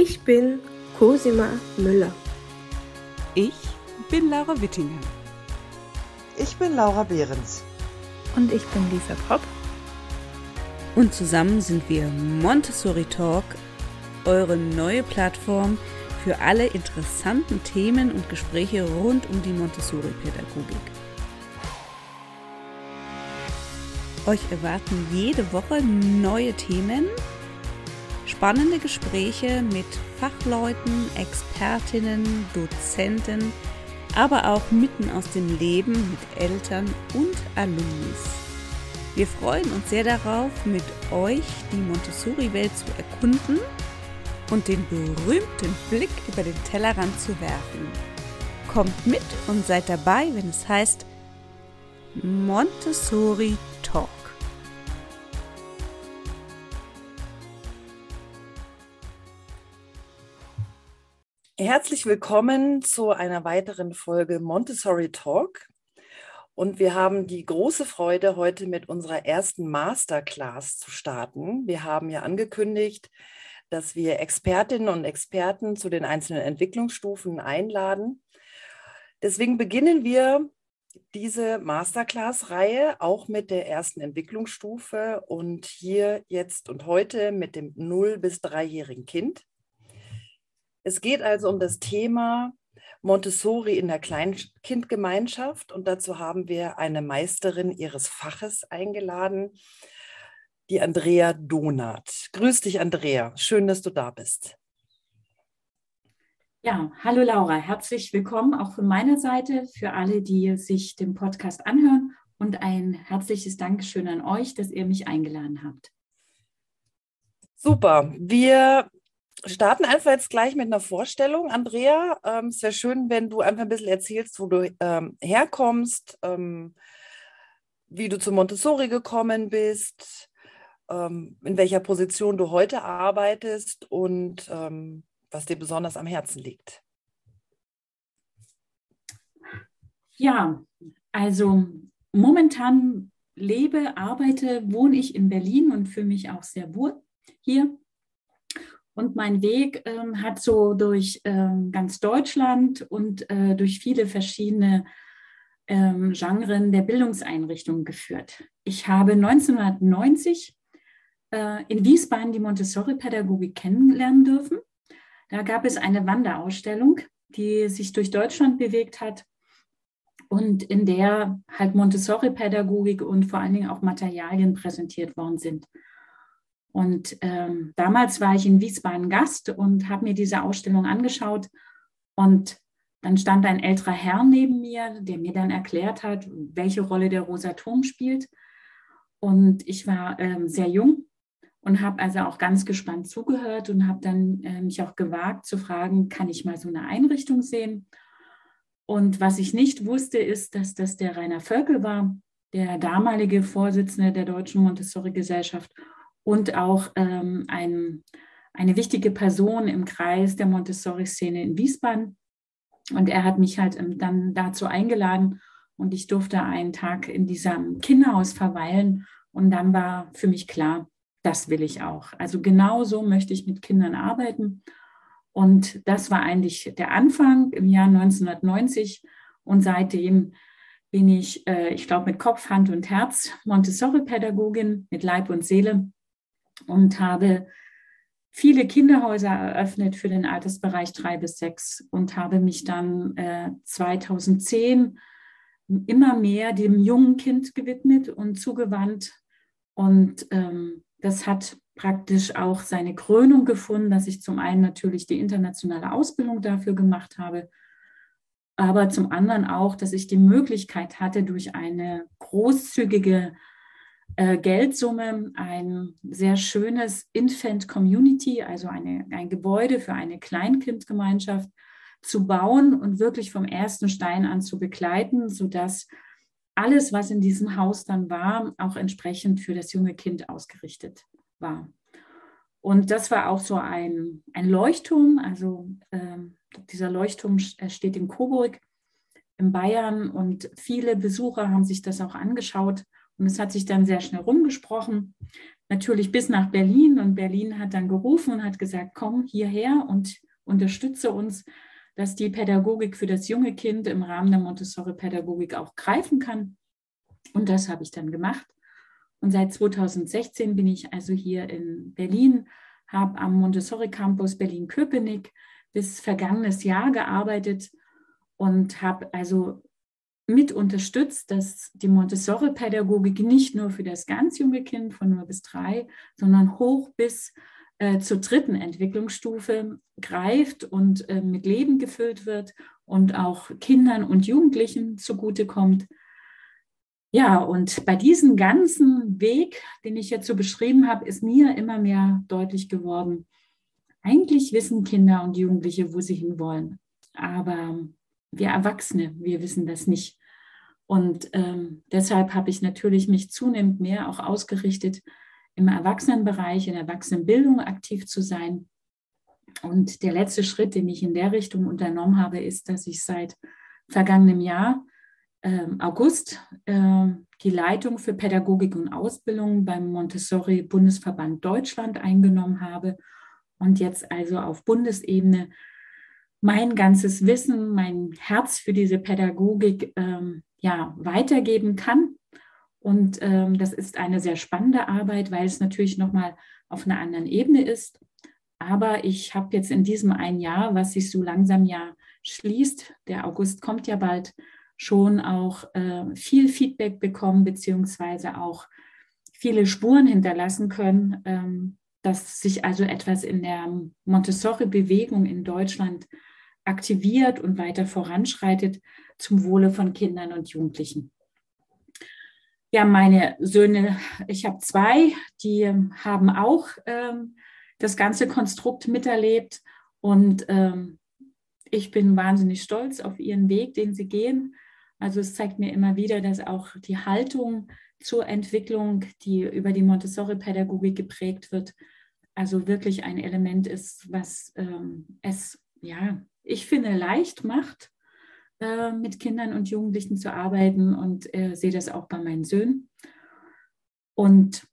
Ich bin Cosima Müller. Ich bin Laura Wittinger. Ich bin Laura Behrens. Und ich bin Lisa Popp. Und zusammen sind wir Montessori Talk, eure neue Plattform für alle interessanten Themen und Gespräche rund um die Montessori-Pädagogik. Euch erwarten jede Woche neue Themen, spannende Gespräche mit Fachleuten, Expertinnen, Dozenten, aber auch mitten aus dem Leben mit Eltern und Alumnis. Wir freuen uns sehr darauf, mit euch die Montessori-Welt zu erkunden und den berühmten Blick über den Tellerrand zu werfen. Kommt mit und seid dabei, wenn es heißt Montessori Herzlich willkommen zu einer weiteren Folge Montessori Talk. Und wir haben die große Freude, heute mit unserer ersten Masterclass zu starten. Wir haben ja angekündigt, dass wir Expertinnen und Experten zu den einzelnen Entwicklungsstufen einladen. Deswegen beginnen wir diese Masterclass-Reihe auch mit der ersten Entwicklungsstufe und hier jetzt und heute mit dem 0- bis 3-jährigen Kind. Es geht also um das Thema Montessori in der Kleinkindgemeinschaft und dazu haben wir eine Meisterin ihres Faches eingeladen, die Andrea Donath. Grüß dich, Andrea. Schön, dass du da bist. Ja, hallo Laura, herzlich willkommen auch von meiner Seite für alle, die sich den Podcast anhören und ein herzliches Dankeschön an euch, dass ihr mich eingeladen habt. Super. Wir starten einfach jetzt gleich mit einer Vorstellung. Andrea, ähm, es wäre schön, wenn du einfach ein bisschen erzählst, wo du ähm, herkommst, ähm, wie du zu Montessori gekommen bist, ähm, in welcher Position du heute arbeitest und ähm, was dir besonders am Herzen liegt. Ja, also momentan lebe, arbeite, wohne ich in Berlin und fühle mich auch sehr wohl hier. Und mein Weg ähm, hat so durch ähm, ganz Deutschland und äh, durch viele verschiedene ähm, Genren der Bildungseinrichtungen geführt. Ich habe 1990 äh, in Wiesbaden die Montessori-Pädagogik kennenlernen dürfen. Da gab es eine Wanderausstellung, die sich durch Deutschland bewegt hat und in der halt Montessori-Pädagogik und vor allen Dingen auch Materialien präsentiert worden sind. Und ähm, damals war ich in Wiesbaden Gast und habe mir diese Ausstellung angeschaut. Und dann stand ein älterer Herr neben mir, der mir dann erklärt hat, welche Rolle der Rosaturm spielt. Und ich war ähm, sehr jung und habe also auch ganz gespannt zugehört und habe dann äh, mich auch gewagt zu fragen, kann ich mal so eine Einrichtung sehen? Und was ich nicht wusste, ist, dass das der Rainer Völkel war, der damalige Vorsitzende der Deutschen Montessori-Gesellschaft und auch ähm, ein, eine wichtige Person im Kreis der Montessori-Szene in Wiesbaden. Und er hat mich halt ähm, dann dazu eingeladen und ich durfte einen Tag in diesem Kinderhaus verweilen. Und dann war für mich klar, das will ich auch. Also genau so möchte ich mit Kindern arbeiten. Und das war eigentlich der Anfang im Jahr 1990. Und seitdem bin ich, äh, ich glaube, mit Kopf, Hand und Herz Montessori-Pädagogin mit Leib und Seele und habe viele Kinderhäuser eröffnet für den Altersbereich drei bis sechs und habe mich dann äh, 2010 immer mehr dem jungen Kind gewidmet und zugewandt. Und ähm, das hat praktisch auch seine Krönung gefunden, dass ich zum einen natürlich die internationale Ausbildung dafür gemacht habe, aber zum anderen auch, dass ich die Möglichkeit hatte, durch eine großzügige Geldsumme ein sehr schönes Infant Community, also eine, ein Gebäude für eine Kleinkindgemeinschaft zu bauen und wirklich vom ersten Stein an zu begleiten, sodass alles, was in diesem Haus dann war, auch entsprechend für das junge Kind ausgerichtet war. Und das war auch so ein, ein Leuchtturm. Also äh, dieser Leuchtturm steht in Coburg in Bayern und viele Besucher haben sich das auch angeschaut und es hat sich dann sehr schnell rumgesprochen, natürlich bis nach Berlin und Berlin hat dann gerufen und hat gesagt, komm hierher und unterstütze uns, dass die Pädagogik für das junge Kind im Rahmen der Montessori-Pädagogik auch greifen kann. Und das habe ich dann gemacht. Und seit 2016 bin ich also hier in Berlin, habe am Montessori Campus Berlin-Köpenick bis vergangenes Jahr gearbeitet und habe also mit unterstützt, dass die Montessori-Pädagogik nicht nur für das ganz junge Kind von 0 bis 3, sondern hoch bis äh, zur dritten Entwicklungsstufe greift und äh, mit Leben gefüllt wird und auch Kindern und Jugendlichen zugutekommt. Ja, und bei diesem ganzen Weg, den ich jetzt so beschrieben habe, ist mir immer mehr deutlich geworden, eigentlich wissen Kinder und Jugendliche, wo sie hinwollen. Aber wir Erwachsene, wir wissen das nicht. Und ähm, deshalb habe ich natürlich mich zunehmend mehr auch ausgerichtet, im Erwachsenenbereich, in der Erwachsenenbildung aktiv zu sein. Und der letzte Schritt, den ich in der Richtung unternommen habe, ist, dass ich seit vergangenem Jahr, äh, August, äh, die Leitung für Pädagogik und Ausbildung beim Montessori Bundesverband Deutschland eingenommen habe und jetzt also auf Bundesebene mein ganzes Wissen, mein Herz für diese Pädagogik ähm, ja, weitergeben kann. Und ähm, das ist eine sehr spannende Arbeit, weil es natürlich nochmal auf einer anderen Ebene ist. Aber ich habe jetzt in diesem ein Jahr, was sich so langsam ja schließt, der August kommt ja bald, schon auch äh, viel Feedback bekommen, beziehungsweise auch viele Spuren hinterlassen können, ähm, dass sich also etwas in der Montessori-Bewegung in Deutschland aktiviert und weiter voranschreitet zum Wohle von Kindern und Jugendlichen. Ja, meine Söhne, ich habe zwei, die haben auch ähm, das ganze Konstrukt miterlebt und ähm, ich bin wahnsinnig stolz auf ihren Weg, den sie gehen. Also es zeigt mir immer wieder, dass auch die Haltung zur Entwicklung, die über die Montessori-Pädagogik geprägt wird, also wirklich ein Element ist, was ähm, es, ja, ich finde, leicht macht, äh, mit Kindern und Jugendlichen zu arbeiten und äh, sehe das auch bei meinen Söhnen. Und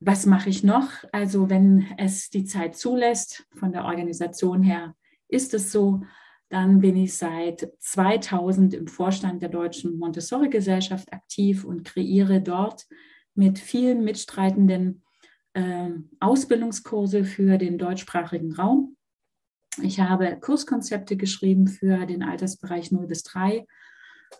was mache ich noch? Also wenn es die Zeit zulässt, von der Organisation her ist es so, dann bin ich seit 2000 im Vorstand der Deutschen Montessori-Gesellschaft aktiv und kreiere dort mit vielen Mitstreitenden äh, Ausbildungskurse für den deutschsprachigen Raum. Ich habe Kurskonzepte geschrieben für den Altersbereich 0 bis 3,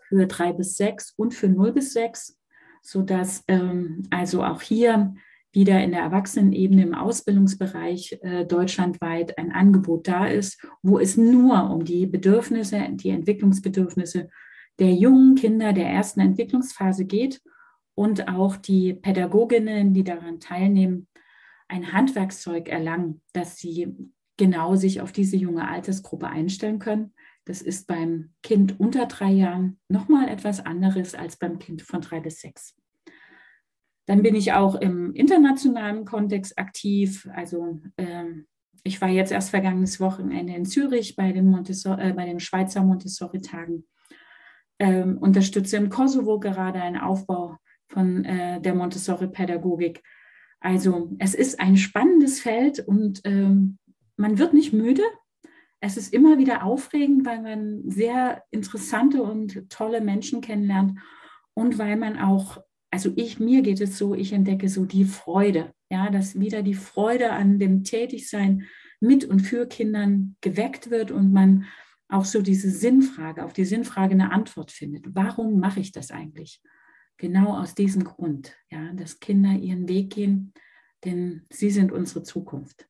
für 3 bis 6 und für 0 bis 6, sodass ähm, also auch hier wieder in der Erwachsenenebene im Ausbildungsbereich äh, deutschlandweit ein Angebot da ist, wo es nur um die Bedürfnisse, die Entwicklungsbedürfnisse der jungen Kinder der ersten Entwicklungsphase geht und auch die Pädagoginnen, die daran teilnehmen, ein Handwerkszeug erlangen, dass sie genau sich auf diese junge Altersgruppe einstellen können. Das ist beim Kind unter drei Jahren nochmal etwas anderes als beim Kind von drei bis sechs. Dann bin ich auch im internationalen Kontext aktiv. Also ähm, ich war jetzt erst vergangenes Wochenende in Zürich bei den, äh, bei den Schweizer Montessori-Tagen. Ähm, unterstütze im Kosovo gerade einen Aufbau von äh, der Montessori-Pädagogik. Also es ist ein spannendes Feld und ähm, man wird nicht müde. Es ist immer wieder aufregend, weil man sehr interessante und tolle Menschen kennenlernt und weil man auch, also ich, mir geht es so, ich entdecke so die Freude, ja, dass wieder die Freude an dem Tätigsein mit und für Kindern geweckt wird und man auch so diese Sinnfrage, auf die Sinnfrage eine Antwort findet. Warum mache ich das eigentlich? Genau aus diesem Grund, ja, dass Kinder ihren Weg gehen, denn sie sind unsere Zukunft.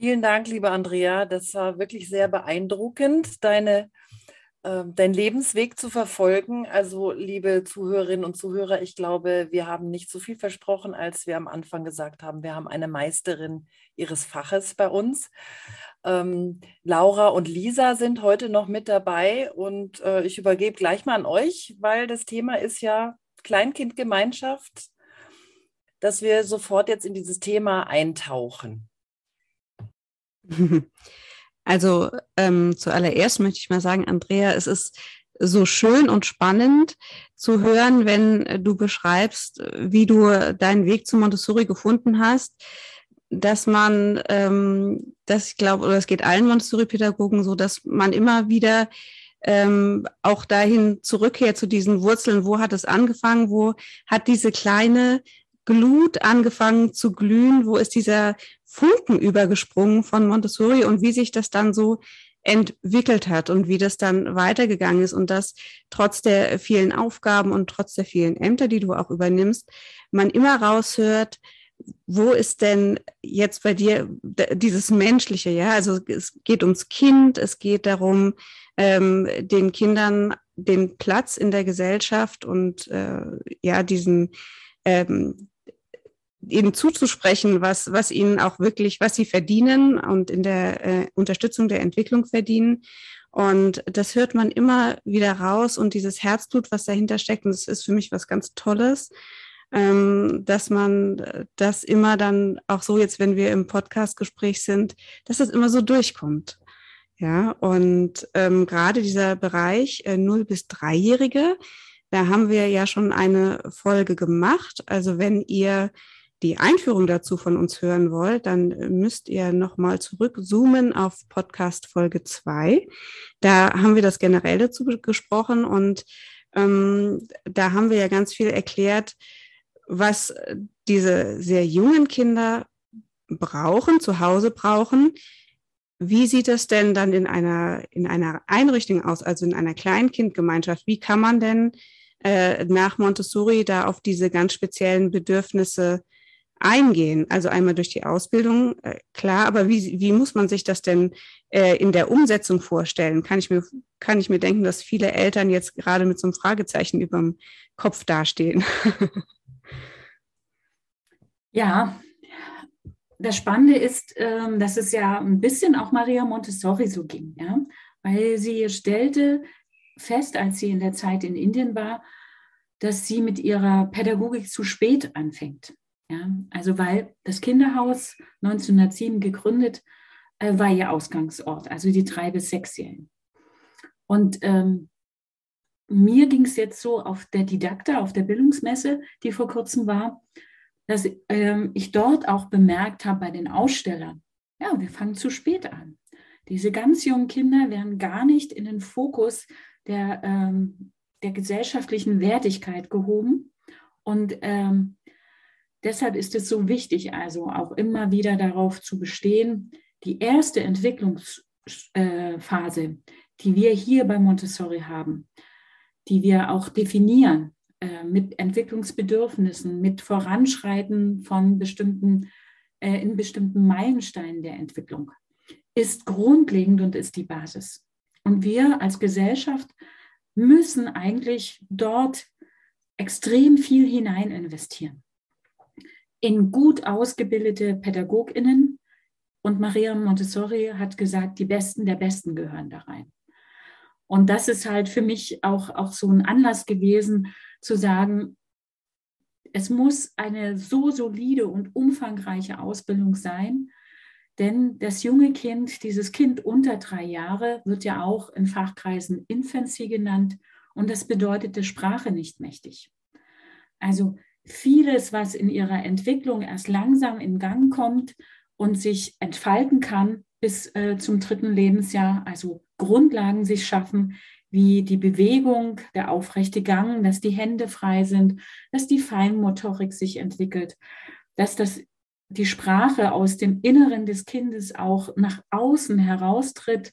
Vielen Dank, liebe Andrea. Das war wirklich sehr beeindruckend, deine, äh, deinen Lebensweg zu verfolgen. Also, liebe Zuhörerinnen und Zuhörer, ich glaube, wir haben nicht so viel versprochen, als wir am Anfang gesagt haben. Wir haben eine Meisterin ihres Faches bei uns. Ähm, Laura und Lisa sind heute noch mit dabei und äh, ich übergebe gleich mal an euch, weil das Thema ist ja Kleinkindgemeinschaft, dass wir sofort jetzt in dieses Thema eintauchen. Also ähm, zuallererst möchte ich mal sagen, Andrea, es ist so schön und spannend zu hören, wenn du beschreibst, wie du deinen Weg zu Montessori gefunden hast, dass man, ähm, das ich glaube, oder es geht allen Montessori-Pädagogen so, dass man immer wieder ähm, auch dahin zurückkehrt zu diesen Wurzeln, wo hat es angefangen, wo hat diese kleine Glut angefangen zu glühen, wo ist dieser Funken übergesprungen von Montessori und wie sich das dann so entwickelt hat und wie das dann weitergegangen ist und dass trotz der vielen Aufgaben und trotz der vielen Ämter, die du auch übernimmst, man immer raushört, wo ist denn jetzt bei dir dieses Menschliche, ja? Also es geht ums Kind, es geht darum, ähm, den Kindern den Platz in der Gesellschaft und äh, ja, diesen ähm, ihnen zuzusprechen, was, was ihnen auch wirklich, was sie verdienen und in der äh, Unterstützung der Entwicklung verdienen. Und das hört man immer wieder raus und dieses Herzblut, was dahinter steckt, und das ist für mich was ganz Tolles, ähm, dass man das immer dann auch so jetzt, wenn wir im Podcastgespräch sind, dass das immer so durchkommt. Ja, und ähm, gerade dieser Bereich äh, 0 bis 3-Jährige, da haben wir ja schon eine Folge gemacht. Also wenn ihr die Einführung dazu von uns hören wollt, dann müsst ihr nochmal zurückzoomen auf Podcast Folge 2. Da haben wir das generell dazu gesprochen und ähm, da haben wir ja ganz viel erklärt, was diese sehr jungen Kinder brauchen, zu Hause brauchen. Wie sieht es denn dann in einer, in einer Einrichtung aus, also in einer Kleinkindgemeinschaft? Wie kann man denn äh, nach Montessori da auf diese ganz speziellen Bedürfnisse eingehen. Also einmal durch die Ausbildung, äh, klar, aber wie, wie muss man sich das denn äh, in der Umsetzung vorstellen? Kann ich, mir, kann ich mir denken, dass viele Eltern jetzt gerade mit so einem Fragezeichen über dem Kopf dastehen? ja, das Spannende ist, ähm, dass es ja ein bisschen auch Maria Montessori so ging, ja, weil sie stellte fest, als sie in der Zeit in Indien war, dass sie mit ihrer Pädagogik zu spät anfängt. Ja, also weil das Kinderhaus 1907 gegründet äh, war ihr Ausgangsort, also die drei bis sechsjährigen. Und ähm, mir ging es jetzt so auf der Didakta, auf der Bildungsmesse, die vor kurzem war, dass ähm, ich dort auch bemerkt habe bei den Ausstellern, ja, wir fangen zu spät an. Diese ganz jungen Kinder werden gar nicht in den Fokus der, ähm, der gesellschaftlichen Wertigkeit gehoben. Und ähm, Deshalb ist es so wichtig, also auch immer wieder darauf zu bestehen, die erste Entwicklungsphase, äh, die wir hier bei Montessori haben, die wir auch definieren äh, mit Entwicklungsbedürfnissen, mit Voranschreiten von bestimmten, äh, in bestimmten Meilensteinen der Entwicklung, ist grundlegend und ist die Basis. Und wir als Gesellschaft müssen eigentlich dort extrem viel hinein investieren in gut ausgebildete PädagogInnen. Und Maria Montessori hat gesagt, die Besten der Besten gehören da rein. Und das ist halt für mich auch, auch so ein Anlass gewesen, zu sagen, es muss eine so solide und umfangreiche Ausbildung sein, denn das junge Kind, dieses Kind unter drei Jahre, wird ja auch in Fachkreisen Infancy genannt und das bedeutet der Sprache nicht mächtig. Also vieles, was in ihrer Entwicklung erst langsam in Gang kommt und sich entfalten kann bis äh, zum dritten Lebensjahr, also Grundlagen sich schaffen, wie die Bewegung, der aufrechte Gang, dass die Hände frei sind, dass die Feinmotorik sich entwickelt, dass das, die Sprache aus dem Inneren des Kindes auch nach außen heraustritt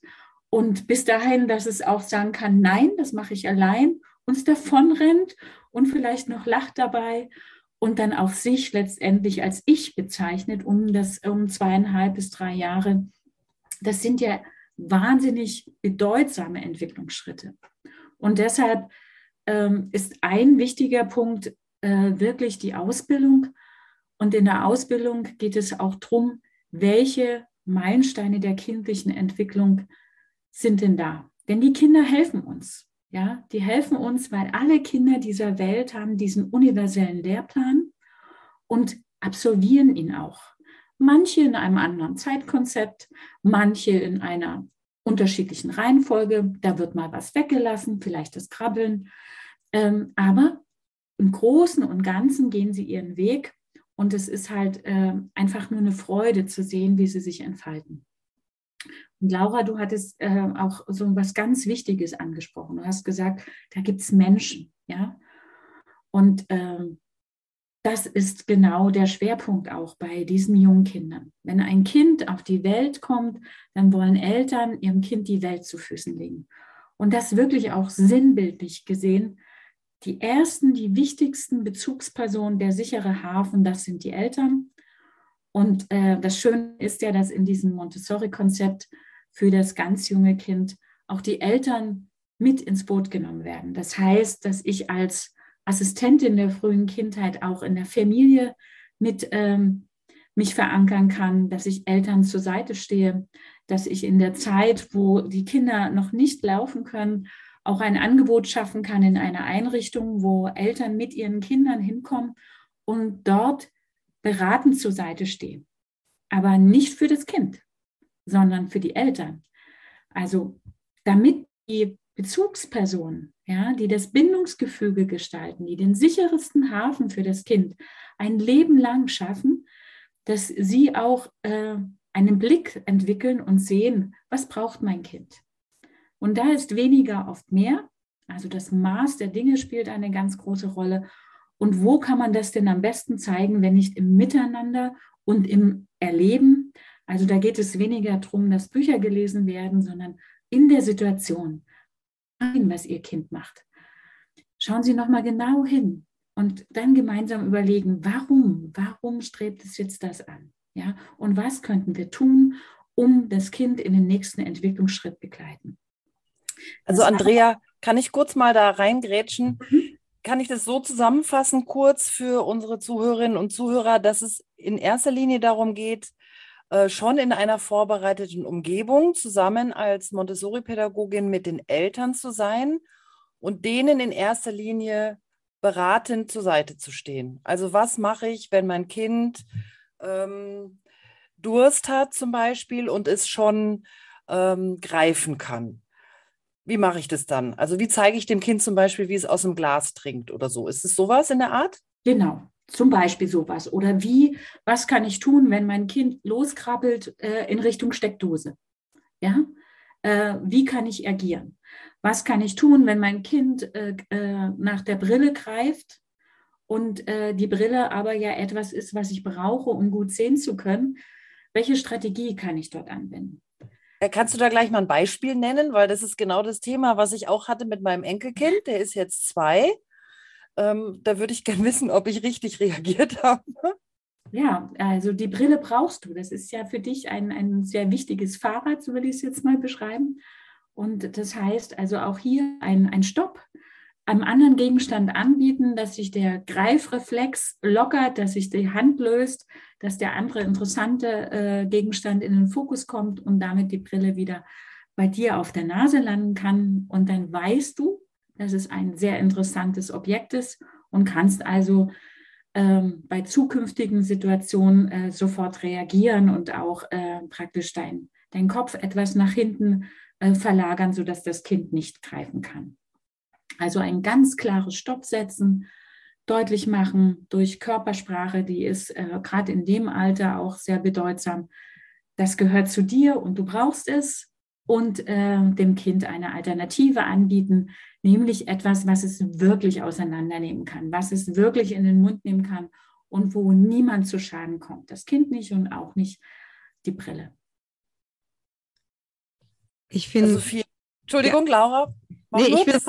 und bis dahin, dass es auch sagen kann, nein, das mache ich allein, uns davonrennt und vielleicht noch lacht dabei und dann auch sich letztendlich als ich bezeichnet um das um zweieinhalb bis drei Jahre. Das sind ja wahnsinnig bedeutsame Entwicklungsschritte. Und deshalb ähm, ist ein wichtiger Punkt äh, wirklich die Ausbildung. Und in der Ausbildung geht es auch darum, welche Meilensteine der kindlichen Entwicklung sind denn da? Denn die Kinder helfen uns. Ja, die helfen uns, weil alle Kinder dieser Welt haben diesen universellen Lehrplan und absolvieren ihn auch. Manche in einem anderen Zeitkonzept, manche in einer unterschiedlichen Reihenfolge. Da wird mal was weggelassen, vielleicht das Krabbeln. Ähm, aber im Großen und Ganzen gehen sie ihren Weg und es ist halt äh, einfach nur eine Freude zu sehen, wie sie sich entfalten. Und Laura, du hattest äh, auch so was ganz Wichtiges angesprochen. Du hast gesagt, da gibt es Menschen, ja. Und ähm, das ist genau der Schwerpunkt auch bei diesen jungen Kindern. Wenn ein Kind auf die Welt kommt, dann wollen Eltern ihrem Kind die Welt zu Füßen legen. Und das wirklich auch sinnbildlich gesehen. Die ersten, die wichtigsten Bezugspersonen, der sichere Hafen, das sind die Eltern. Und äh, das Schöne ist ja, dass in diesem Montessori-Konzept für das ganz junge Kind auch die Eltern mit ins Boot genommen werden. Das heißt, dass ich als Assistentin der frühen Kindheit auch in der Familie mit ähm, mich verankern kann, dass ich Eltern zur Seite stehe, dass ich in der Zeit, wo die Kinder noch nicht laufen können, auch ein Angebot schaffen kann in einer Einrichtung, wo Eltern mit ihren Kindern hinkommen und dort beratend zur Seite stehen. Aber nicht für das Kind, sondern für die Eltern. Also damit die Bezugspersonen, ja, die das Bindungsgefüge gestalten, die den sichersten Hafen für das Kind ein Leben lang schaffen, dass sie auch äh, einen Blick entwickeln und sehen, was braucht mein Kind. Und da ist weniger oft mehr. Also das Maß der Dinge spielt eine ganz große Rolle. Und wo kann man das denn am besten zeigen, wenn nicht im Miteinander und im Erleben? Also da geht es weniger darum, dass Bücher gelesen werden, sondern in der Situation, was Ihr Kind macht. Schauen Sie nochmal genau hin und dann gemeinsam überlegen, warum, warum strebt es jetzt das an? Ja, und was könnten wir tun, um das Kind in den nächsten Entwicklungsschritt begleiten? Also Andrea, kann ich kurz mal da reingrätschen? Mhm. Kann ich das so zusammenfassen, kurz für unsere Zuhörerinnen und Zuhörer, dass es in erster Linie darum geht, äh, schon in einer vorbereiteten Umgebung zusammen als Montessori-Pädagogin mit den Eltern zu sein und denen in erster Linie beratend zur Seite zu stehen. Also was mache ich, wenn mein Kind ähm, Durst hat zum Beispiel und es schon ähm, greifen kann? Wie mache ich das dann? Also wie zeige ich dem Kind zum Beispiel, wie es aus dem Glas trinkt oder so? Ist es sowas in der Art? Genau. Zum Beispiel sowas. Oder wie, was kann ich tun, wenn mein Kind loskrabbelt äh, in Richtung Steckdose? Ja? Äh, wie kann ich agieren? Was kann ich tun, wenn mein Kind äh, äh nach der Brille greift und äh, die Brille aber ja etwas ist, was ich brauche, um gut sehen zu können? Welche Strategie kann ich dort anwenden? Äh, kannst du da gleich mal ein Beispiel nennen? Weil das ist genau das Thema, was ich auch hatte mit meinem Enkelkind. Der ist jetzt zwei. Ähm, da würde ich gerne wissen, ob ich richtig reagiert habe. Ja, also die Brille brauchst du. Das ist ja für dich ein, ein sehr wichtiges Fahrrad, so will ich es jetzt mal beschreiben. Und das heißt also auch hier ein, ein Stopp einem anderen Gegenstand anbieten, dass sich der Greifreflex lockert, dass sich die Hand löst, dass der andere interessante äh, Gegenstand in den Fokus kommt und damit die Brille wieder bei dir auf der Nase landen kann. Und dann weißt du, dass es ein sehr interessantes Objekt ist und kannst also ähm, bei zukünftigen Situationen äh, sofort reagieren und auch äh, praktisch dein, dein Kopf etwas nach hinten äh, verlagern, sodass das Kind nicht greifen kann. Also ein ganz klares Stopp setzen, deutlich machen durch Körpersprache, die ist äh, gerade in dem Alter auch sehr bedeutsam. Das gehört zu dir und du brauchst es und äh, dem Kind eine Alternative anbieten, nämlich etwas, was es wirklich auseinandernehmen kann, was es wirklich in den Mund nehmen kann und wo niemand zu Schaden kommt. Das Kind nicht und auch nicht die Brille. Ich finde. Also Entschuldigung, ja. Laura. Nee, ich will,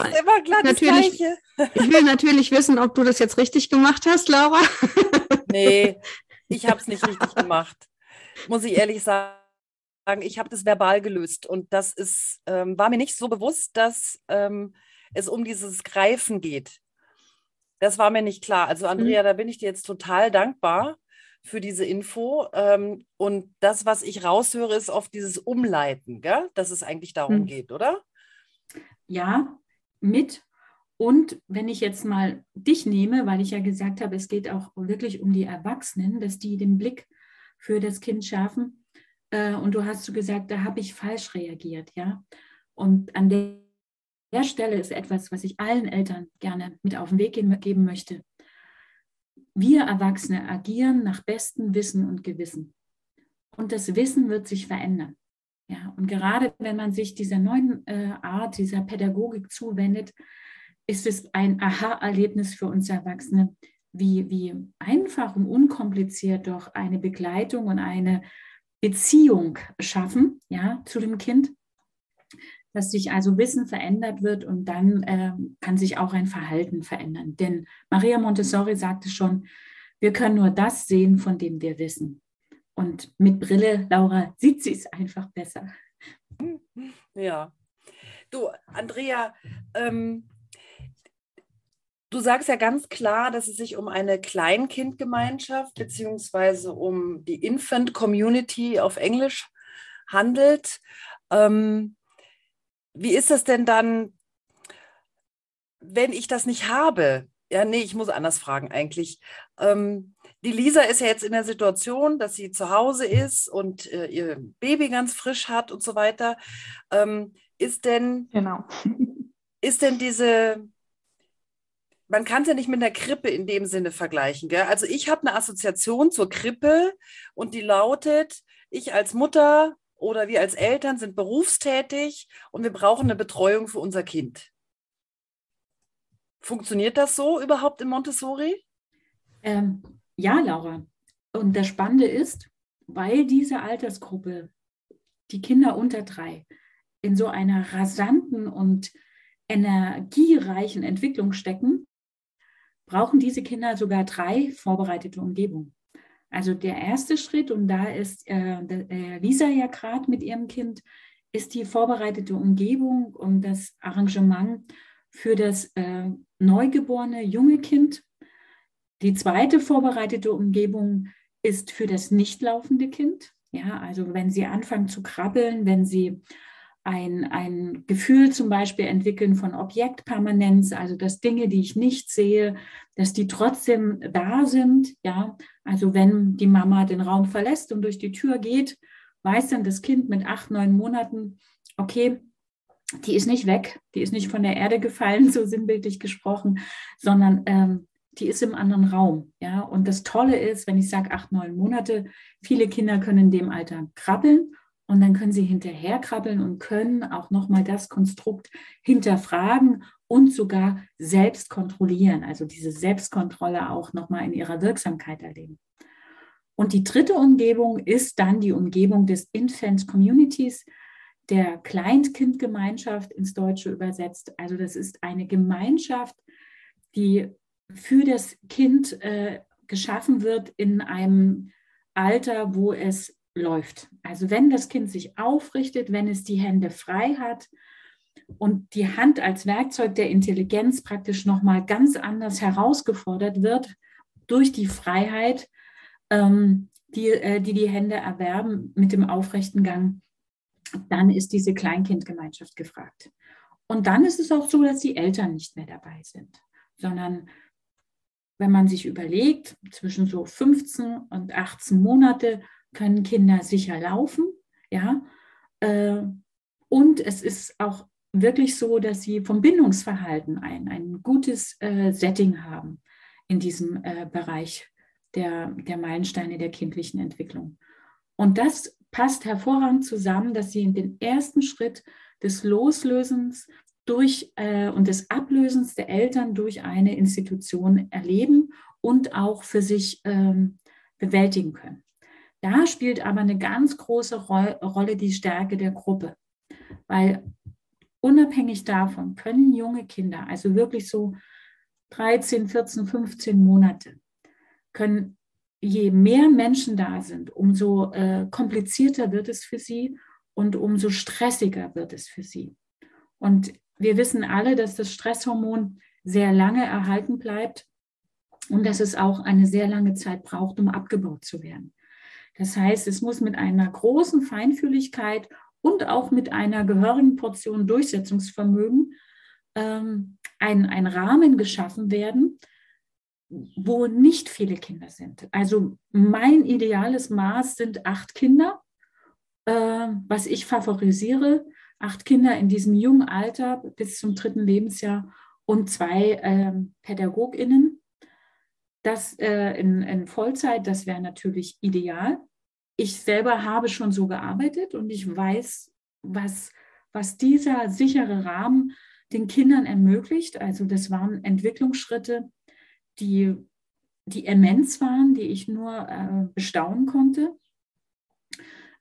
natürlich, ich will natürlich wissen, ob du das jetzt richtig gemacht hast, Laura. nee, ich habe es nicht richtig gemacht. Muss ich ehrlich sagen. Ich habe das verbal gelöst und das ist, ähm, war mir nicht so bewusst, dass ähm, es um dieses Greifen geht. Das war mir nicht klar. Also Andrea, mhm. da bin ich dir jetzt total dankbar für diese Info. Ähm, und das, was ich raushöre, ist oft dieses Umleiten, gell? dass es eigentlich darum mhm. geht, oder? Ja, mit. Und wenn ich jetzt mal dich nehme, weil ich ja gesagt habe, es geht auch wirklich um die Erwachsenen, dass die den Blick für das Kind schärfen, äh, und du hast so gesagt, da habe ich falsch reagiert, ja. Und an der Stelle ist etwas, was ich allen Eltern gerne mit auf den Weg geben möchte. Wir Erwachsene agieren nach bestem Wissen und Gewissen. Und das Wissen wird sich verändern. Ja, und gerade wenn man sich dieser neuen äh, Art, dieser Pädagogik zuwendet, ist es ein Aha-Erlebnis für uns Erwachsene, wie, wie einfach und unkompliziert doch eine Begleitung und eine Beziehung schaffen ja, zu dem Kind, dass sich also Wissen verändert wird und dann äh, kann sich auch ein Verhalten verändern. Denn Maria Montessori sagte schon, wir können nur das sehen, von dem wir wissen. Und mit Brille, Laura, sieht sie es einfach besser. Ja. Du, Andrea, ähm, du sagst ja ganz klar, dass es sich um eine Kleinkindgemeinschaft beziehungsweise um die Infant Community auf Englisch handelt. Ähm, wie ist das denn dann, wenn ich das nicht habe? Ja, nee, ich muss anders fragen eigentlich. Ähm, die Lisa ist ja jetzt in der Situation, dass sie zu Hause ist und äh, ihr Baby ganz frisch hat und so weiter. Ähm, ist denn, genau. ist denn diese, man kann es ja nicht mit einer Krippe in dem Sinne vergleichen. Gell? Also ich habe eine Assoziation zur Krippe und die lautet, ich als Mutter oder wir als Eltern sind berufstätig und wir brauchen eine Betreuung für unser Kind. Funktioniert das so überhaupt in Montessori? Ähm, ja, Laura. Und das Spannende ist, weil diese Altersgruppe, die Kinder unter drei, in so einer rasanten und energiereichen Entwicklung stecken, brauchen diese Kinder sogar drei vorbereitete Umgebungen. Also der erste Schritt, und da ist äh, äh, Lisa ja gerade mit ihrem Kind, ist die vorbereitete Umgebung und das Arrangement für das äh, neugeborene junge Kind die zweite vorbereitete Umgebung ist für das nicht laufende Kind. Ja, also wenn sie anfangen zu krabbeln, wenn sie ein, ein Gefühl zum Beispiel entwickeln von Objektpermanenz, also dass Dinge, die ich nicht sehe, dass die trotzdem da sind. Ja, also wenn die Mama den Raum verlässt und durch die Tür geht, weiß dann das Kind mit acht, neun Monaten, okay, die ist nicht weg, die ist nicht von der Erde gefallen, so sinnbildlich gesprochen, sondern ähm, die ist im anderen Raum. Ja? Und das Tolle ist, wenn ich sage acht, neun Monate, viele Kinder können in dem Alter krabbeln und dann können sie hinterher krabbeln und können auch nochmal das Konstrukt hinterfragen und sogar selbst kontrollieren, also diese Selbstkontrolle auch nochmal in ihrer Wirksamkeit erleben. Und die dritte Umgebung ist dann die Umgebung des Infant Communities, der Kleinkindgemeinschaft ins Deutsche übersetzt. Also das ist eine Gemeinschaft, die für das Kind äh, geschaffen wird in einem Alter, wo es läuft. Also wenn das Kind sich aufrichtet, wenn es die Hände frei hat und die Hand als Werkzeug der Intelligenz praktisch nochmal ganz anders herausgefordert wird durch die Freiheit, ähm, die, äh, die die Hände erwerben mit dem aufrechten Gang, dann ist diese Kleinkindgemeinschaft gefragt. Und dann ist es auch so, dass die Eltern nicht mehr dabei sind, sondern wenn man sich überlegt, zwischen so 15 und 18 Monate können Kinder sicher laufen, ja. Äh, und es ist auch wirklich so, dass sie vom Bindungsverhalten ein, ein gutes äh, Setting haben in diesem äh, Bereich der, der Meilensteine der kindlichen Entwicklung. Und das passt hervorragend zusammen, dass sie in den ersten Schritt des Loslösens durch äh, und des Ablösens der Eltern durch eine Institution erleben und auch für sich ähm, bewältigen können. Da spielt aber eine ganz große Ro Rolle die Stärke der Gruppe, weil unabhängig davon können junge Kinder, also wirklich so 13, 14, 15 Monate, können je mehr Menschen da sind, umso äh, komplizierter wird es für sie und umso stressiger wird es für sie. Und wir wissen alle, dass das Stresshormon sehr lange erhalten bleibt und dass es auch eine sehr lange Zeit braucht, um abgebaut zu werden. Das heißt, es muss mit einer großen Feinfühligkeit und auch mit einer gehörigen Portion Durchsetzungsvermögen ähm, ein, ein Rahmen geschaffen werden, wo nicht viele Kinder sind. Also mein ideales Maß sind acht Kinder äh, was ich favorisiere. Acht Kinder in diesem jungen Alter bis zum dritten Lebensjahr und zwei äh, PädagogInnen. Das äh, in, in Vollzeit, das wäre natürlich ideal. Ich selber habe schon so gearbeitet und ich weiß, was, was dieser sichere Rahmen den Kindern ermöglicht. Also das waren Entwicklungsschritte, die, die immens waren, die ich nur äh, bestaunen konnte.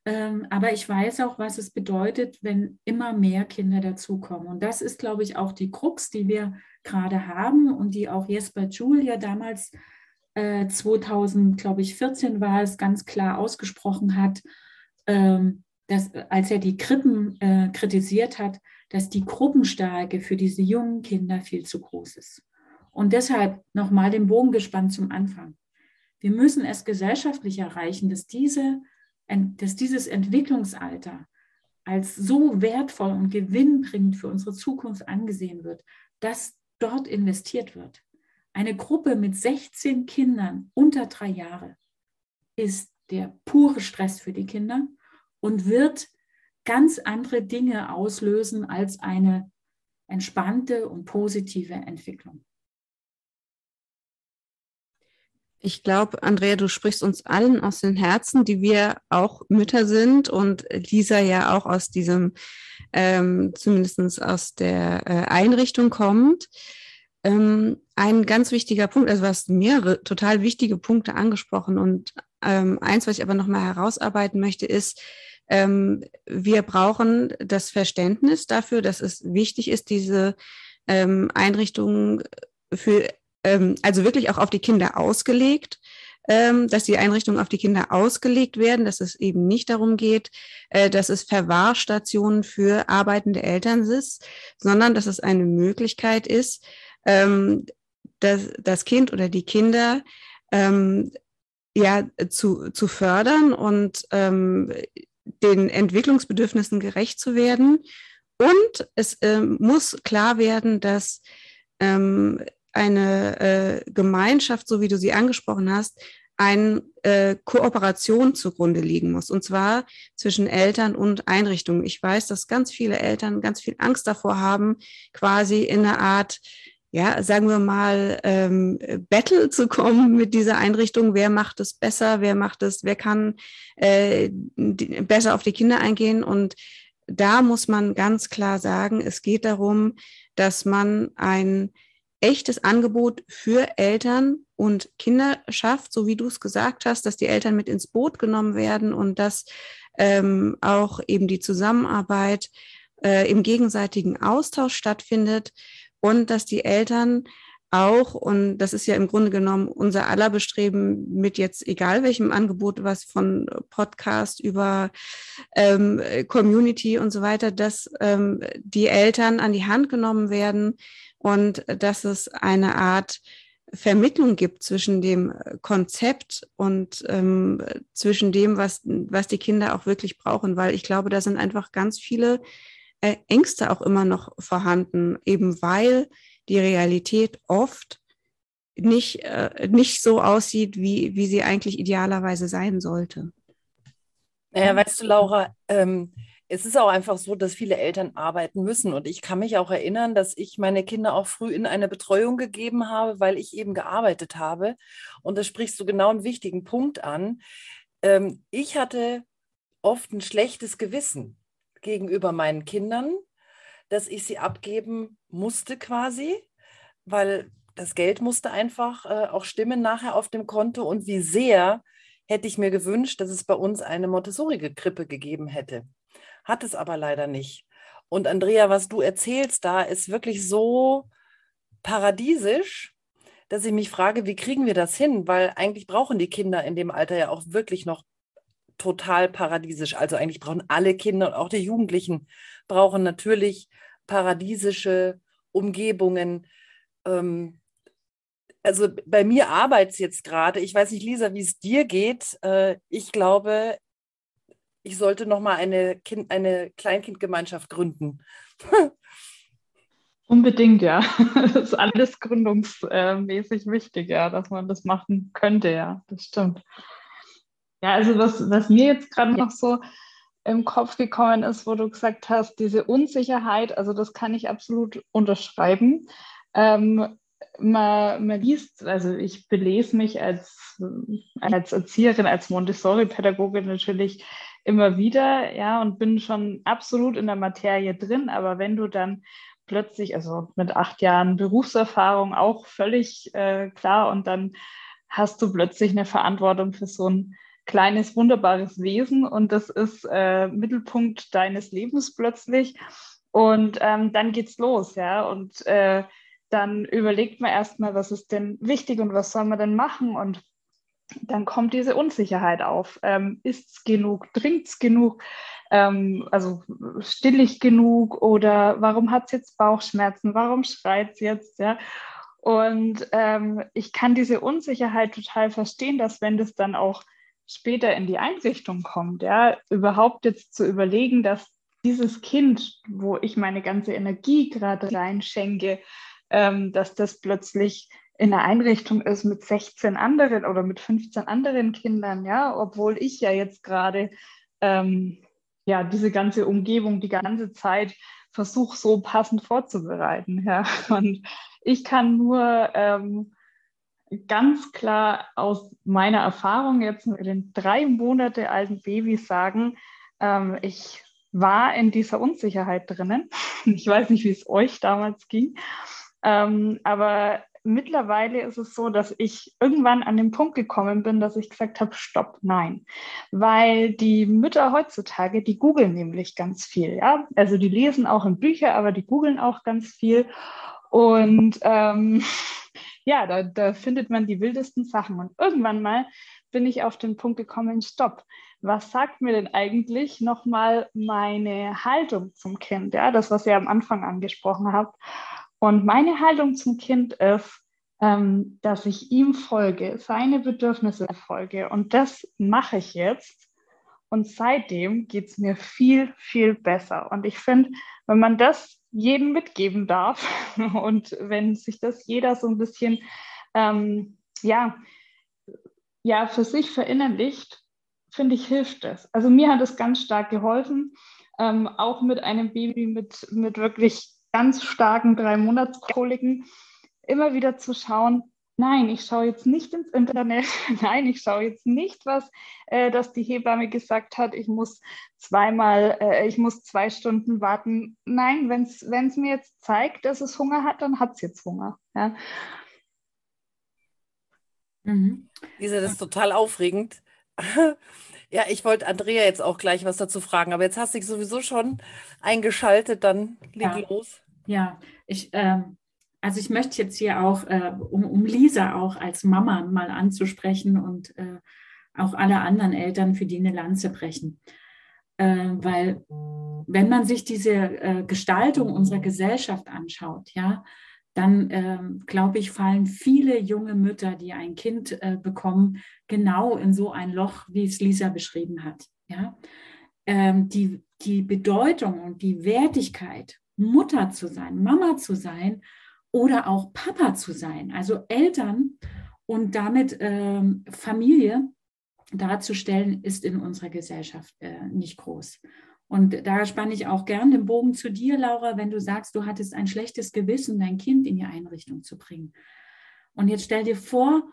Ähm, aber ich weiß auch, was es bedeutet, wenn immer mehr Kinder dazukommen. Und das ist, glaube ich, auch die Krux, die wir gerade haben und die auch Jesper Julia damals äh, 2000, glaube ich, 14 war es, ganz klar ausgesprochen hat, ähm, dass, als er die Krippen äh, kritisiert hat, dass die Gruppenstärke für diese jungen Kinder viel zu groß ist. Und deshalb nochmal den Bogen gespannt zum Anfang. Wir müssen es gesellschaftlich erreichen, dass diese dass dieses Entwicklungsalter als so wertvoll und gewinnbringend für unsere Zukunft angesehen wird, dass dort investiert wird. Eine Gruppe mit 16 Kindern unter drei Jahre ist der pure Stress für die Kinder und wird ganz andere Dinge auslösen als eine entspannte und positive Entwicklung. Ich glaube, Andrea, du sprichst uns allen aus den Herzen, die wir auch Mütter sind und Lisa ja auch aus diesem, ähm, zumindest aus der äh, Einrichtung kommt. Ähm, ein ganz wichtiger Punkt, also du hast mehrere total wichtige Punkte angesprochen und ähm, eins, was ich aber nochmal herausarbeiten möchte, ist, ähm, wir brauchen das Verständnis dafür, dass es wichtig ist, diese ähm, Einrichtungen für ähm, also wirklich auch auf die Kinder ausgelegt, ähm, dass die Einrichtungen auf die Kinder ausgelegt werden, dass es eben nicht darum geht, äh, dass es Verwahrstationen für arbeitende Eltern ist, sondern dass es eine Möglichkeit ist, ähm, dass das Kind oder die Kinder ähm, ja zu, zu fördern und ähm, den Entwicklungsbedürfnissen gerecht zu werden. Und es ähm, muss klar werden, dass ähm, eine äh, Gemeinschaft, so wie du sie angesprochen hast, eine äh, Kooperation zugrunde liegen muss, und zwar zwischen Eltern und Einrichtungen. Ich weiß, dass ganz viele Eltern ganz viel Angst davor haben, quasi in eine Art, ja, sagen wir mal, ähm, Battle zu kommen mit dieser Einrichtung. Wer macht es besser? Wer macht es? Wer kann äh, die, besser auf die Kinder eingehen? Und da muss man ganz klar sagen, es geht darum, dass man ein echtes Angebot für Eltern und Kinder schafft, so wie du es gesagt hast, dass die Eltern mit ins Boot genommen werden und dass ähm, auch eben die Zusammenarbeit äh, im gegenseitigen Austausch stattfindet und dass die Eltern auch, und das ist ja im Grunde genommen unser aller Bestreben mit jetzt egal welchem Angebot, was von Podcast über ähm, Community und so weiter, dass ähm, die Eltern an die Hand genommen werden, und dass es eine Art Vermittlung gibt zwischen dem Konzept und ähm, zwischen dem, was, was die Kinder auch wirklich brauchen, weil ich glaube, da sind einfach ganz viele äh, Ängste auch immer noch vorhanden, eben weil die Realität oft nicht, äh, nicht so aussieht, wie, wie sie eigentlich idealerweise sein sollte. Naja, weißt du, Laura, ähm, es ist auch einfach so, dass viele Eltern arbeiten müssen. Und ich kann mich auch erinnern, dass ich meine Kinder auch früh in eine Betreuung gegeben habe, weil ich eben gearbeitet habe. Und da sprichst du genau einen wichtigen Punkt an. Ähm, ich hatte oft ein schlechtes Gewissen gegenüber meinen Kindern, dass ich sie abgeben musste quasi, weil das Geld musste einfach äh, auch stimmen nachher auf dem Konto und wie sehr hätte ich mir gewünscht, dass es bei uns eine Montessori-Krippe gegeben hätte hat es aber leider nicht. Und Andrea, was du erzählst da, ist wirklich so paradiesisch, dass ich mich frage, wie kriegen wir das hin? Weil eigentlich brauchen die Kinder in dem Alter ja auch wirklich noch total paradiesisch. Also eigentlich brauchen alle Kinder und auch die Jugendlichen brauchen natürlich paradiesische Umgebungen. Ähm, also bei mir arbeitet es jetzt gerade. Ich weiß nicht, Lisa, wie es dir geht. Äh, ich glaube, ich sollte noch mal eine, kind, eine Kleinkindgemeinschaft gründen. Unbedingt, ja. Das ist alles gründungsmäßig wichtig, ja, dass man das machen könnte, ja, das stimmt. Ja, also was, was mir jetzt gerade noch so im Kopf gekommen ist, wo du gesagt hast, diese Unsicherheit, also das kann ich absolut unterschreiben. Ähm, man, man liest, also ich belese mich als, als Erzieherin, als Montessori-Pädagogin natürlich immer wieder, ja, und bin schon absolut in der Materie drin, aber wenn du dann plötzlich, also mit acht Jahren Berufserfahrung auch völlig äh, klar und dann hast du plötzlich eine Verantwortung für so ein kleines, wunderbares Wesen und das ist äh, Mittelpunkt deines Lebens plötzlich. Und ähm, dann geht's los, ja. Und äh, dann überlegt man erstmal, was ist denn wichtig und was soll man denn machen? Und dann kommt diese Unsicherheit auf. Ähm, es genug? Trinkt es genug? Ähm, also still ich genug? Oder warum hat es jetzt Bauchschmerzen? Warum schreit es jetzt? Ja? Und ähm, ich kann diese Unsicherheit total verstehen, dass wenn das dann auch später in die Einrichtung kommt, ja, überhaupt jetzt zu überlegen, dass dieses Kind, wo ich meine ganze Energie gerade reinschenke, ähm, dass das plötzlich in einer Einrichtung ist mit 16 anderen oder mit 15 anderen Kindern, ja, obwohl ich ja jetzt gerade ähm, ja diese ganze Umgebung die ganze Zeit versuche so passend vorzubereiten, ja. Und ich kann nur ähm, ganz klar aus meiner Erfahrung jetzt mit den drei Monate alten Babys sagen, ähm, ich war in dieser Unsicherheit drinnen. Ich weiß nicht, wie es euch damals ging, ähm, aber mittlerweile ist es so, dass ich irgendwann an den Punkt gekommen bin, dass ich gesagt habe, stopp, nein. Weil die Mütter heutzutage, die googeln nämlich ganz viel, ja. Also die lesen auch in Bücher, aber die googeln auch ganz viel. Und ähm, ja, da, da findet man die wildesten Sachen. Und irgendwann mal bin ich auf den Punkt gekommen, stopp. Was sagt mir denn eigentlich nochmal meine Haltung zum Kind? Ja, das, was ihr am Anfang angesprochen habt. Und meine Haltung zum Kind ist, ähm, dass ich ihm folge, seine Bedürfnisse folge. Und das mache ich jetzt. Und seitdem geht es mir viel, viel besser. Und ich finde, wenn man das jedem mitgeben darf und wenn sich das jeder so ein bisschen ähm, ja, ja, für sich verinnerlicht, finde ich, hilft es. Also mir hat es ganz stark geholfen, ähm, auch mit einem Baby mit, mit wirklich ganz starken drei Monatskoliken immer wieder zu schauen, nein, ich schaue jetzt nicht ins Internet, nein, ich schaue jetzt nicht, was äh, dass die Hebamme gesagt hat, ich muss zweimal, äh, ich muss zwei Stunden warten. Nein, wenn es mir jetzt zeigt, dass es Hunger hat, dann hat es jetzt Hunger. Ja. Mhm. Lisa, das ist total aufregend. Ja, ich wollte Andrea jetzt auch gleich was dazu fragen, aber jetzt hast du dich sowieso schon eingeschaltet, dann leg ja. los. Ja, ich, ähm, also ich möchte jetzt hier auch, äh, um, um Lisa auch als Mama mal anzusprechen und äh, auch alle anderen Eltern, für die eine Lanze brechen. Äh, weil wenn man sich diese äh, Gestaltung unserer Gesellschaft anschaut, ja, dann ähm, glaube ich, fallen viele junge Mütter, die ein Kind äh, bekommen, genau in so ein Loch, wie es Lisa beschrieben hat. Ja? Ähm, die, die Bedeutung und die Wertigkeit, Mutter zu sein, Mama zu sein oder auch Papa zu sein, also Eltern und damit ähm, Familie darzustellen, ist in unserer Gesellschaft äh, nicht groß. Und da spanne ich auch gern den Bogen zu dir, Laura, wenn du sagst, du hattest ein schlechtes Gewissen, dein Kind in die Einrichtung zu bringen. Und jetzt stell dir vor,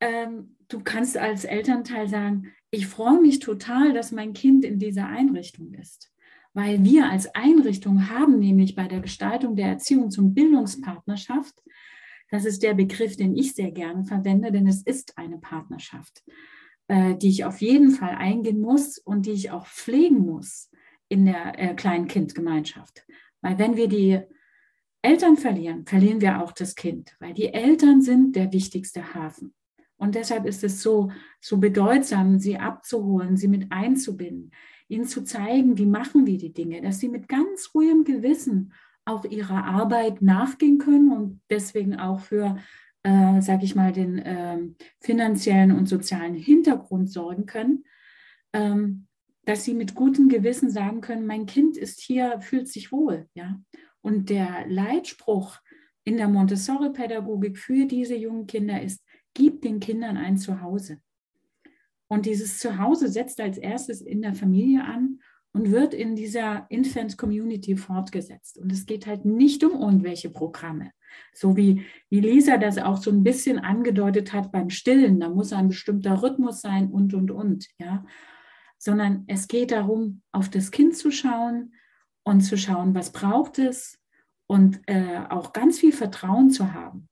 ähm, du kannst als Elternteil sagen, ich freue mich total, dass mein Kind in dieser Einrichtung ist. Weil wir als Einrichtung haben nämlich bei der Gestaltung der Erziehung zum Bildungspartnerschaft, das ist der Begriff, den ich sehr gerne verwende, denn es ist eine Partnerschaft, äh, die ich auf jeden Fall eingehen muss und die ich auch pflegen muss in der äh, Kleinkindgemeinschaft. Weil wenn wir die Eltern verlieren, verlieren wir auch das Kind, weil die Eltern sind der wichtigste Hafen. Und deshalb ist es so, so bedeutsam, sie abzuholen, sie mit einzubinden, ihnen zu zeigen, wie machen wir die Dinge, dass sie mit ganz ruhigem Gewissen auch ihrer Arbeit nachgehen können und deswegen auch für, äh, sage ich mal, den äh, finanziellen und sozialen Hintergrund sorgen können. Ähm, dass sie mit gutem Gewissen sagen können, mein Kind ist hier, fühlt sich wohl. Ja? Und der Leitspruch in der Montessori-Pädagogik für diese jungen Kinder ist, gib den Kindern ein Zuhause. Und dieses Zuhause setzt als erstes in der Familie an und wird in dieser Infant Community fortgesetzt. Und es geht halt nicht um irgendwelche Programme. So wie, wie Lisa das auch so ein bisschen angedeutet hat beim Stillen, da muss ein bestimmter Rhythmus sein und, und, und, ja. Sondern es geht darum, auf das Kind zu schauen und zu schauen, was braucht es und äh, auch ganz viel Vertrauen zu haben.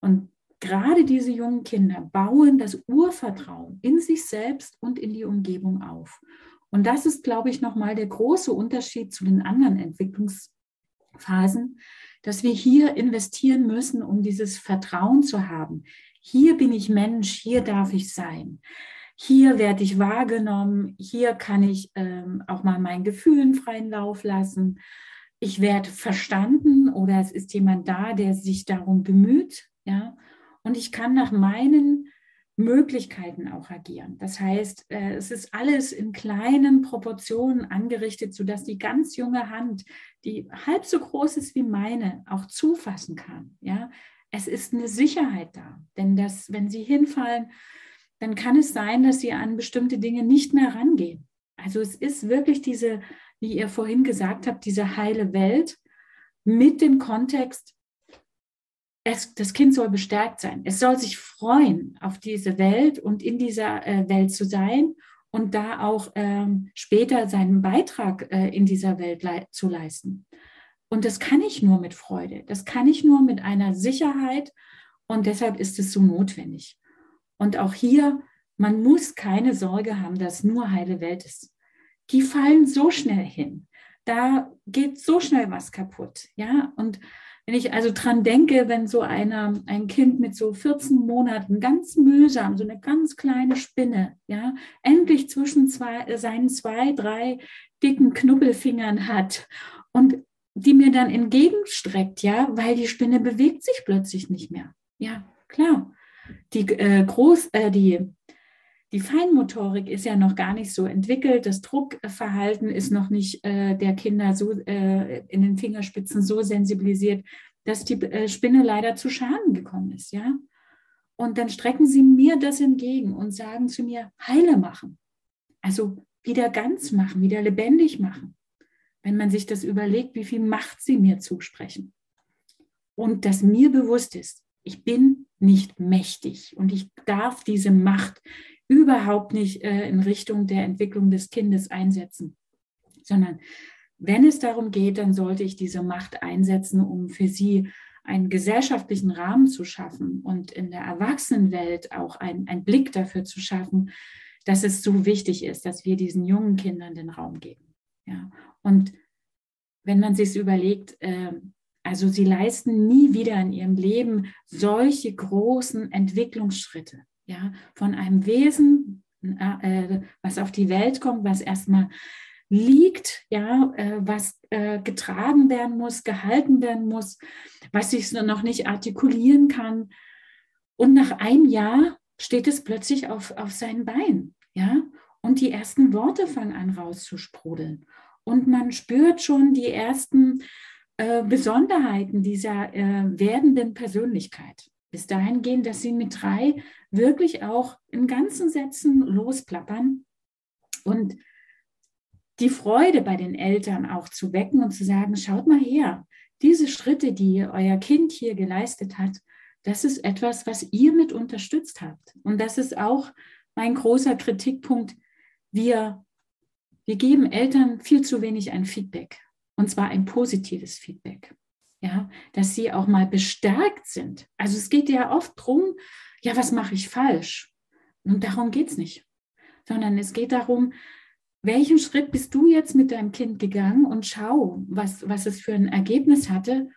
Und gerade diese jungen Kinder bauen das Urvertrauen in sich selbst und in die Umgebung auf. Und das ist, glaube ich, nochmal der große Unterschied zu den anderen Entwicklungsphasen, dass wir hier investieren müssen, um dieses Vertrauen zu haben. Hier bin ich Mensch, hier darf ich sein. Hier werde ich wahrgenommen, hier kann ich ähm, auch mal meinen Gefühlen freien Lauf lassen. Ich werde verstanden oder es ist jemand da, der sich darum bemüht. Ja? Und ich kann nach meinen Möglichkeiten auch agieren. Das heißt, äh, es ist alles in kleinen Proportionen angerichtet, sodass die ganz junge Hand, die halb so groß ist wie meine, auch zufassen kann. Ja, es ist eine Sicherheit da, denn das, wenn sie hinfallen, dann kann es sein, dass sie an bestimmte Dinge nicht mehr rangehen. Also es ist wirklich diese, wie ihr vorhin gesagt habt, diese heile Welt mit dem Kontext, es, das Kind soll bestärkt sein. Es soll sich freuen auf diese Welt und in dieser äh, Welt zu sein und da auch ähm, später seinen Beitrag äh, in dieser Welt le zu leisten. Und das kann ich nur mit Freude. Das kann ich nur mit einer Sicherheit und deshalb ist es so notwendig. Und auch hier, man muss keine Sorge haben, dass nur heile Welt ist. Die fallen so schnell hin. Da geht so schnell was kaputt. Ja, und wenn ich also dran denke, wenn so einer, ein Kind mit so 14 Monaten ganz mühsam, so eine ganz kleine Spinne, ja, endlich zwischen zwei, seinen zwei, drei dicken Knubbelfingern hat und die mir dann entgegenstreckt, ja, weil die Spinne bewegt sich plötzlich nicht mehr. Ja, klar. Die äh, Groß, äh, die die Feinmotorik ist ja noch gar nicht so entwickelt. Das Druckverhalten ist noch nicht äh, der Kinder so äh, in den Fingerspitzen so sensibilisiert, dass die äh, Spinne leider zu Schaden gekommen ist, ja. Und dann strecken sie mir das entgegen und sagen zu mir, heile machen. Also wieder ganz machen, wieder lebendig machen. Wenn man sich das überlegt, wie viel Macht sie mir zusprechen. Und dass mir bewusst ist, ich bin nicht mächtig und ich darf diese Macht überhaupt nicht äh, in Richtung der Entwicklung des Kindes einsetzen, sondern wenn es darum geht, dann sollte ich diese Macht einsetzen, um für sie einen gesellschaftlichen Rahmen zu schaffen und in der Erwachsenenwelt auch einen Blick dafür zu schaffen, dass es so wichtig ist, dass wir diesen jungen Kindern den Raum geben. Ja. Und wenn man sich überlegt, äh, also sie leisten nie wieder in ihrem Leben solche großen Entwicklungsschritte ja, von einem Wesen, äh, was auf die Welt kommt, was erstmal liegt, ja, äh, was äh, getragen werden muss, gehalten werden muss, was sich noch nicht artikulieren kann. Und nach einem Jahr steht es plötzlich auf, auf seinen Beinen, ja, und die ersten Worte fangen an rauszusprudeln. Und man spürt schon die ersten äh, Besonderheiten dieser äh, werdenden Persönlichkeit bis dahin gehen, dass sie mit drei wirklich auch in ganzen Sätzen losplappern und die Freude bei den Eltern auch zu wecken und zu sagen, schaut mal her, diese Schritte, die euer Kind hier geleistet hat, das ist etwas, was ihr mit unterstützt habt. Und das ist auch mein großer Kritikpunkt. Wir, wir geben Eltern viel zu wenig ein Feedback. Und zwar ein positives Feedback ja, dass sie auch mal bestärkt sind. Also es geht ja oft darum, ja, was mache ich falsch? Und darum geht es nicht, sondern es geht darum, welchen Schritt bist du jetzt mit deinem Kind gegangen und schau, was, was es für ein Ergebnis hatte.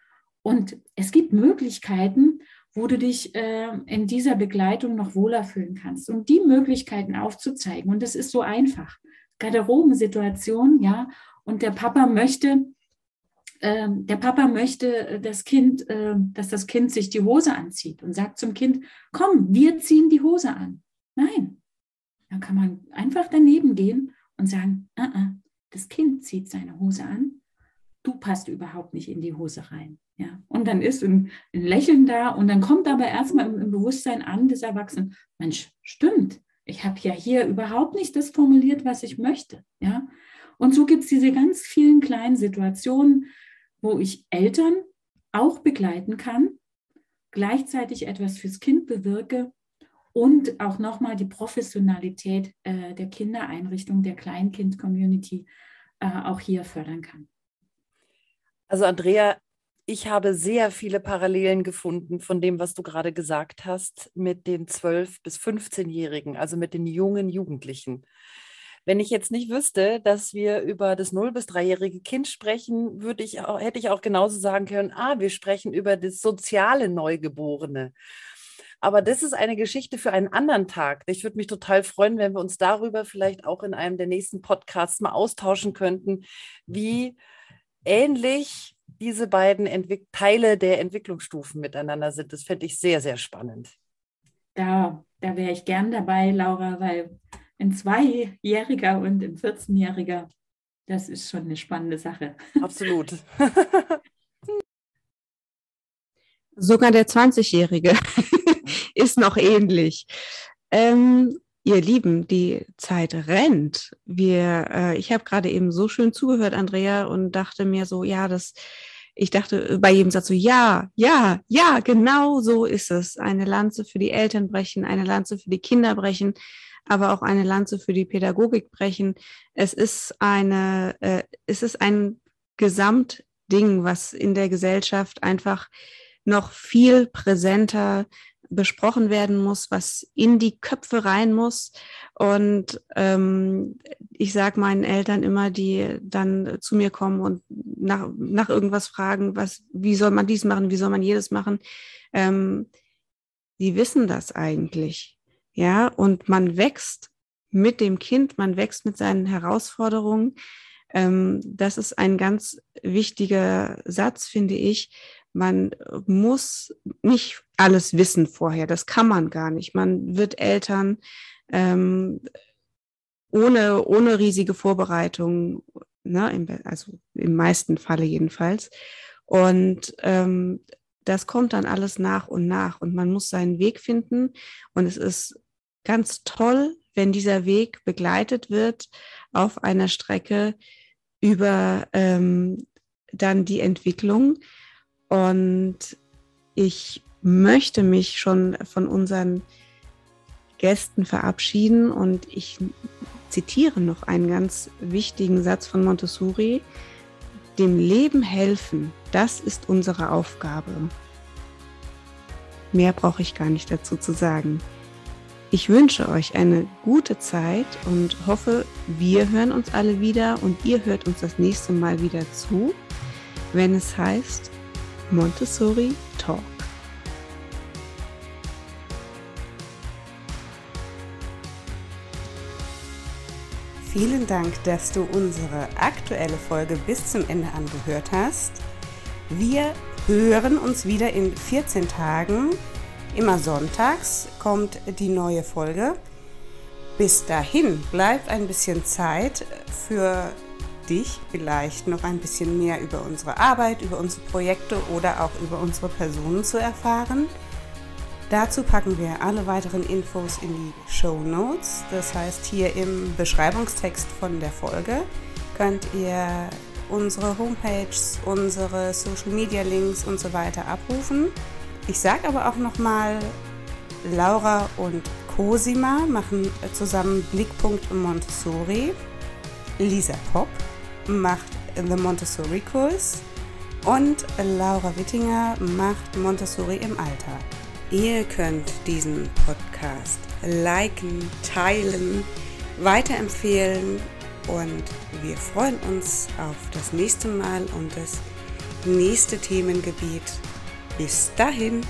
Und es gibt Möglichkeiten, wo du dich äh, in dieser Begleitung noch wohler fühlen kannst und die Möglichkeiten aufzuzeigen. Und das ist so einfach. Garderobensituation, ja, und der Papa möchte, ähm, der Papa möchte äh, das Kind, äh, dass das Kind sich die Hose anzieht und sagt zum Kind, komm, wir ziehen die Hose an. Nein, dann kann man einfach daneben gehen und sagen, uh -uh, das Kind zieht seine Hose an, du passt überhaupt nicht in die Hose rein. Ja, und dann ist ein, ein Lächeln da und dann kommt aber erstmal im, im Bewusstsein an des Erwachsenen, Mensch, stimmt, ich habe ja hier überhaupt nicht das formuliert, was ich möchte. Ja, Und so gibt es diese ganz vielen kleinen Situationen, wo ich Eltern auch begleiten kann, gleichzeitig etwas fürs Kind bewirke und auch nochmal die Professionalität äh, der Kindereinrichtung, der Kleinkind-Community äh, auch hier fördern kann. Also Andrea, ich habe sehr viele Parallelen gefunden von dem, was du gerade gesagt hast, mit den 12- bis 15-Jährigen, also mit den jungen Jugendlichen. Wenn ich jetzt nicht wüsste, dass wir über das 0- bis 3-jährige Kind sprechen, würde ich auch, hätte ich auch genauso sagen können, ah, wir sprechen über das soziale Neugeborene. Aber das ist eine Geschichte für einen anderen Tag. Ich würde mich total freuen, wenn wir uns darüber vielleicht auch in einem der nächsten Podcasts mal austauschen könnten, wie ähnlich diese beiden Entwick Teile der Entwicklungsstufen miteinander sind. Das fände ich sehr, sehr spannend. Da, da wäre ich gern dabei, Laura, weil ein Zweijähriger und ein 14-Jähriger, das ist schon eine spannende Sache. Absolut. Sogar der 20-Jährige ist noch ähnlich. Ähm, ihr Lieben, die Zeit rennt. Wir, äh, ich habe gerade eben so schön zugehört, Andrea, und dachte mir so, ja, das, ich dachte bei jedem Satz so, ja, ja, ja, genau so ist es. Eine Lanze für die Eltern brechen, eine Lanze für die Kinder brechen, aber auch eine Lanze für die Pädagogik brechen. Es ist eine, äh, es ist ein Gesamtding, was in der Gesellschaft einfach noch viel präsenter besprochen werden muss, was in die Köpfe rein muss. Und ähm, ich sage meinen Eltern immer, die dann zu mir kommen und nach, nach irgendwas fragen, was, wie soll man dies machen, wie soll man jedes machen, ähm, die wissen das eigentlich. Ja, und man wächst mit dem Kind, man wächst mit seinen Herausforderungen. Ähm, das ist ein ganz wichtiger Satz, finde ich man muss nicht alles wissen vorher, das kann man gar nicht. Man wird Eltern ähm, ohne, ohne riesige Vorbereitung, ne, also im meisten Falle jedenfalls. Und ähm, das kommt dann alles nach und nach und man muss seinen Weg finden. Und es ist ganz toll, wenn dieser Weg begleitet wird auf einer Strecke über ähm, dann die Entwicklung. Und ich möchte mich schon von unseren Gästen verabschieden und ich zitiere noch einen ganz wichtigen Satz von Montessori. Dem Leben helfen, das ist unsere Aufgabe. Mehr brauche ich gar nicht dazu zu sagen. Ich wünsche euch eine gute Zeit und hoffe, wir hören uns alle wieder und ihr hört uns das nächste Mal wieder zu, wenn es heißt Montessori Talk. Vielen Dank, dass du unsere aktuelle Folge bis zum Ende angehört hast. Wir hören uns wieder in 14 Tagen. Immer sonntags kommt die neue Folge. Bis dahin bleibt ein bisschen Zeit für dich vielleicht noch ein bisschen mehr über unsere Arbeit, über unsere Projekte oder auch über unsere Personen zu erfahren. Dazu packen wir alle weiteren Infos in die Show Notes. Das heißt, hier im Beschreibungstext von der Folge könnt ihr unsere Homepages, unsere Social Media Links und so weiter abrufen. Ich sage aber auch nochmal, Laura und Cosima machen zusammen Blickpunkt Montessori. Lisa Pop macht The Montessori Kurs und Laura Wittinger macht Montessori im Alter. Ihr könnt diesen Podcast liken, teilen, weiterempfehlen und wir freuen uns auf das nächste Mal und das nächste Themengebiet. Bis dahin.